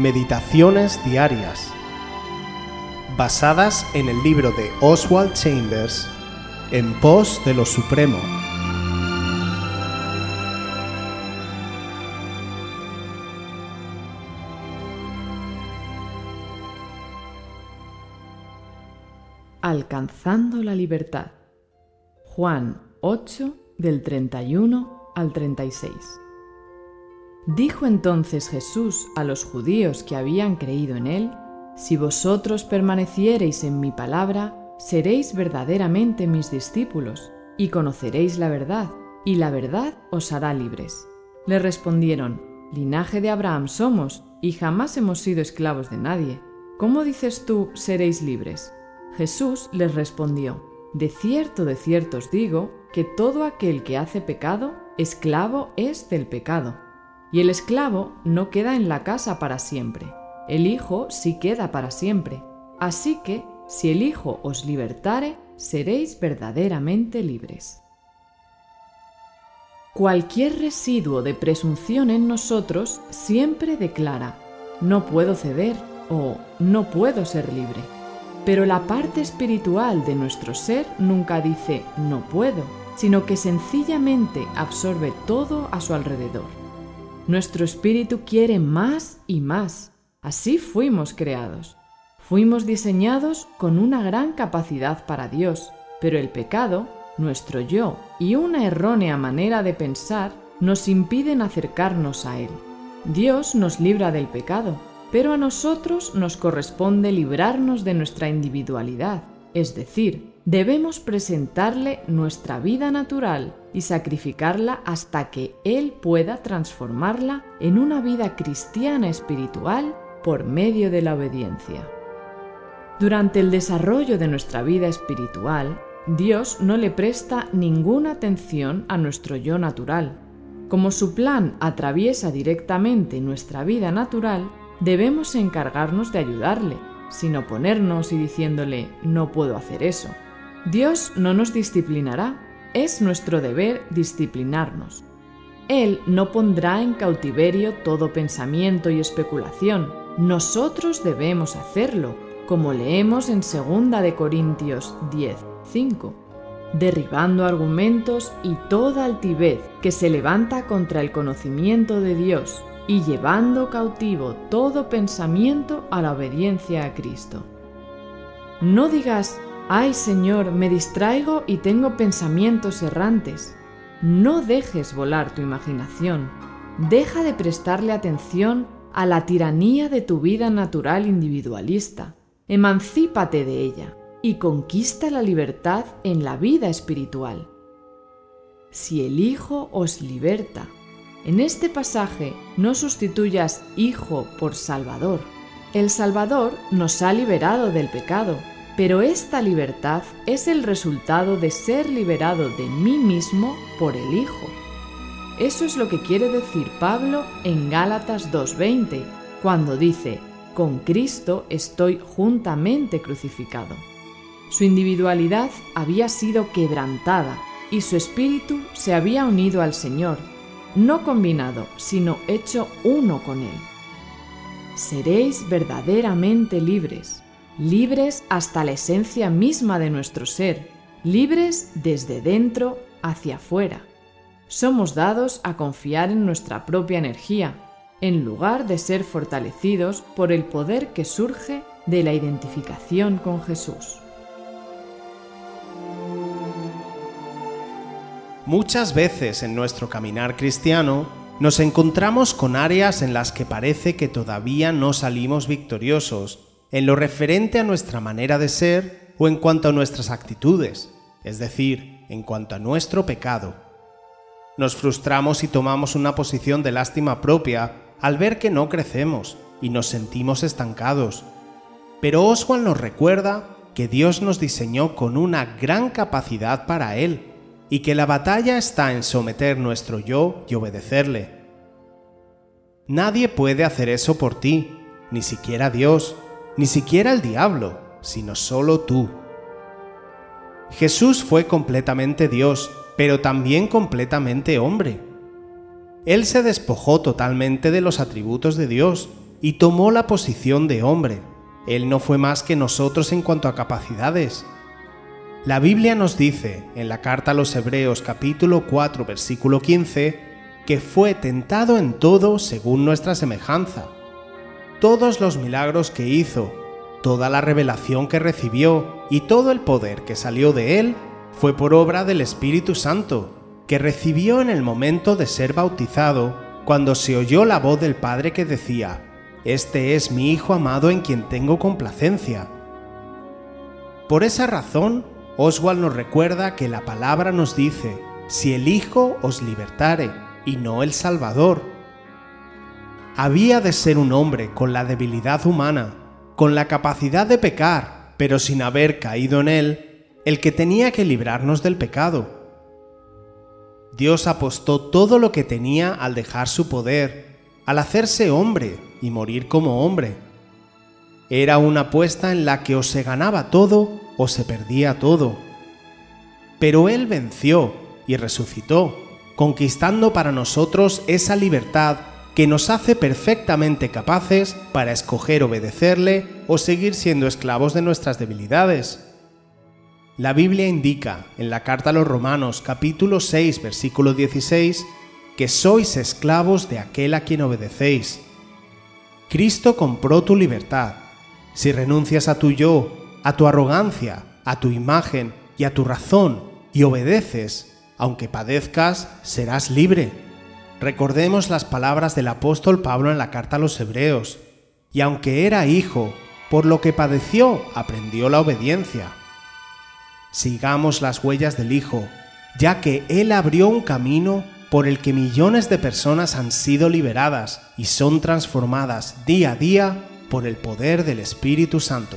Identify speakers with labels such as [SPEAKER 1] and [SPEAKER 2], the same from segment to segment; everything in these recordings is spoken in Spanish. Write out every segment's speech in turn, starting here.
[SPEAKER 1] Meditaciones Diarias, basadas en el libro de Oswald Chambers, En pos de lo Supremo.
[SPEAKER 2] Alcanzando la libertad. Juan 8 del 31 al 36. Dijo entonces Jesús a los judíos que habían creído en él, Si vosotros permaneciereis en mi palabra, seréis verdaderamente mis discípulos, y conoceréis la verdad, y la verdad os hará libres. Le respondieron, Linaje de Abraham somos, y jamás hemos sido esclavos de nadie. ¿Cómo dices tú, seréis libres? Jesús les respondió, De cierto, de cierto os digo, que todo aquel que hace pecado, esclavo es del pecado. Y el esclavo no queda en la casa para siempre, el Hijo sí queda para siempre. Así que, si el Hijo os libertare, seréis verdaderamente libres. Cualquier residuo de presunción en nosotros siempre declara, no puedo ceder o no puedo ser libre. Pero la parte espiritual de nuestro ser nunca dice no puedo, sino que sencillamente absorbe todo a su alrededor. Nuestro espíritu quiere más y más. Así fuimos creados. Fuimos diseñados con una gran capacidad para Dios, pero el pecado, nuestro yo y una errónea manera de pensar nos impiden acercarnos a Él. Dios nos libra del pecado, pero a nosotros nos corresponde librarnos de nuestra individualidad, es decir, debemos presentarle nuestra vida natural y sacrificarla hasta que Él pueda transformarla en una vida cristiana espiritual por medio de la obediencia. Durante el desarrollo de nuestra vida espiritual, Dios no le presta ninguna atención a nuestro yo natural. Como su plan atraviesa directamente nuestra vida natural, debemos encargarnos de ayudarle, sin oponernos y diciéndole no puedo hacer eso. Dios no nos disciplinará, es nuestro deber disciplinarnos. Él no pondrá en cautiverio todo pensamiento y especulación, nosotros debemos hacerlo, como leemos en 2 de Corintios 10, 5, derribando argumentos y toda altivez que se levanta contra el conocimiento de Dios y llevando cautivo todo pensamiento a la obediencia a Cristo. No digas, ay Señor, me distraigo y tengo pensamientos errantes. No dejes volar tu imaginación. Deja de prestarle atención a la tiranía de tu vida natural individualista. Emancípate de ella y conquista la libertad en la vida espiritual. Si el Hijo os liberta, en este pasaje no sustituyas Hijo por Salvador. El Salvador nos ha liberado del pecado pero esta libertad es el resultado de ser liberado de mí mismo por el Hijo. Eso es lo que quiere decir Pablo en Gálatas 2.20, cuando dice, con Cristo estoy juntamente crucificado. Su individualidad había sido quebrantada y su espíritu se había unido al Señor, no combinado, sino hecho uno con Él. Seréis verdaderamente libres libres hasta la esencia misma de nuestro ser, libres desde dentro hacia afuera. Somos dados a confiar en nuestra propia energía, en lugar de ser fortalecidos por el poder que surge de la identificación con Jesús.
[SPEAKER 1] Muchas veces en nuestro caminar cristiano nos encontramos con áreas en las que parece que todavía no salimos victoriosos en lo referente a nuestra manera de ser o en cuanto a nuestras actitudes, es decir, en cuanto a nuestro pecado. Nos frustramos y tomamos una posición de lástima propia al ver que no crecemos y nos sentimos estancados. Pero Oswald nos recuerda que Dios nos diseñó con una gran capacidad para Él y que la batalla está en someter nuestro yo y obedecerle. Nadie puede hacer eso por ti, ni siquiera Dios, ni siquiera el diablo, sino solo tú. Jesús fue completamente Dios, pero también completamente hombre. Él se despojó totalmente de los atributos de Dios y tomó la posición de hombre. Él no fue más que nosotros en cuanto a capacidades. La Biblia nos dice, en la carta a los Hebreos capítulo 4 versículo 15, que fue tentado en todo según nuestra semejanza. Todos los milagros que hizo, toda la revelación que recibió y todo el poder que salió de él fue por obra del Espíritu Santo, que recibió en el momento de ser bautizado, cuando se oyó la voz del Padre que decía, Este es mi Hijo amado en quien tengo complacencia. Por esa razón, Oswald nos recuerda que la palabra nos dice, si el Hijo os libertare, y no el Salvador. Había de ser un hombre con la debilidad humana, con la capacidad de pecar, pero sin haber caído en él, el que tenía que librarnos del pecado. Dios apostó todo lo que tenía al dejar su poder, al hacerse hombre y morir como hombre. Era una apuesta en la que o se ganaba todo o se perdía todo. Pero Él venció y resucitó, conquistando para nosotros esa libertad que nos hace perfectamente capaces para escoger obedecerle o seguir siendo esclavos de nuestras debilidades. La Biblia indica en la carta a los Romanos capítulo 6 versículo 16 que sois esclavos de aquel a quien obedecéis. Cristo compró tu libertad. Si renuncias a tu yo, a tu arrogancia, a tu imagen y a tu razón y obedeces, aunque padezcas, serás libre. Recordemos las palabras del apóstol Pablo en la carta a los Hebreos. Y aunque era hijo, por lo que padeció, aprendió la obediencia sigamos las huellas del Hijo, ya que Él abrió un camino por el que millones de personas han sido liberadas y son transformadas día a día por el poder del Espíritu Santo.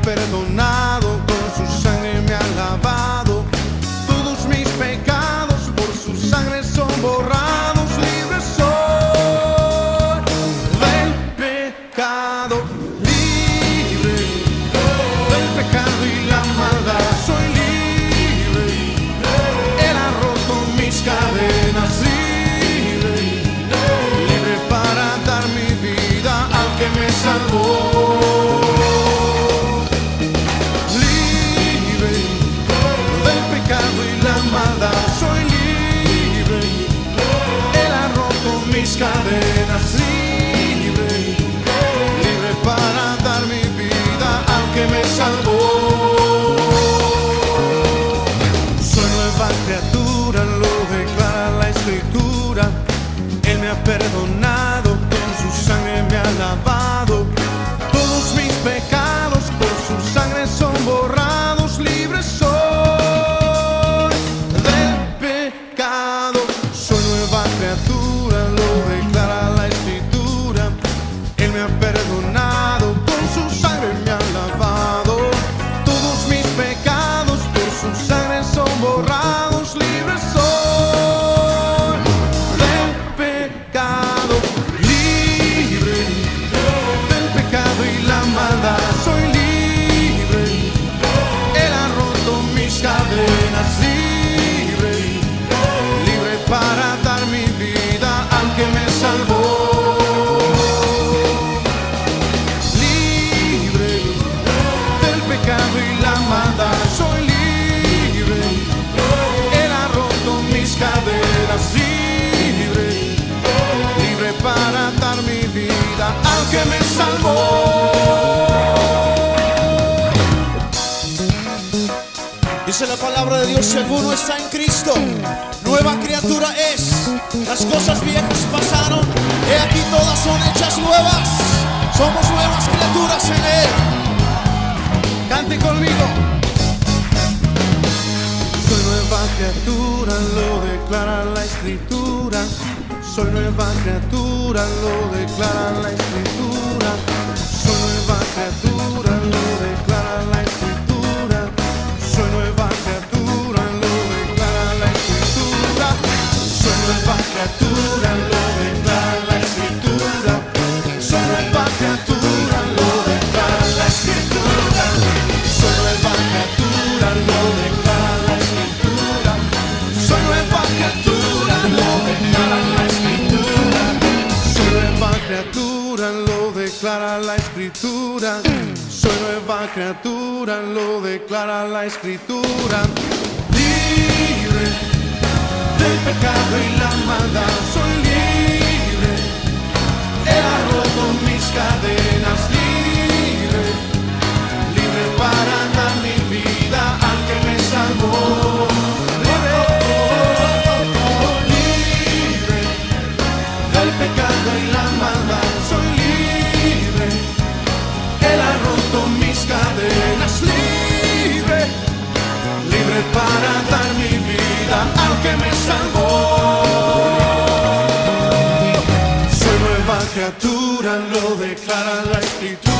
[SPEAKER 3] pecado amor. libre, libre para dar mi vida al que me salvó. Libre del pecado y la maldad, soy libre. Él ha roto mis cadenas libre, libre para dar mi vida al que me salvó. Dice la palabra de Dios, si alguno está en Cristo, nueva criatura es. Las cosas viejas pasaron, he aquí todas son hechas nuevas. Somos nuevas criaturas en Él. Cante conmigo. Soy nueva criatura, lo declara la escritura. Soy nueva criatura, lo declara la escritura. Soy nueva criatura, criatura, lo declara la escritura. Libre del pecado y la maldad, soy libre. Él ha mis cadenas, lo declara la escritura.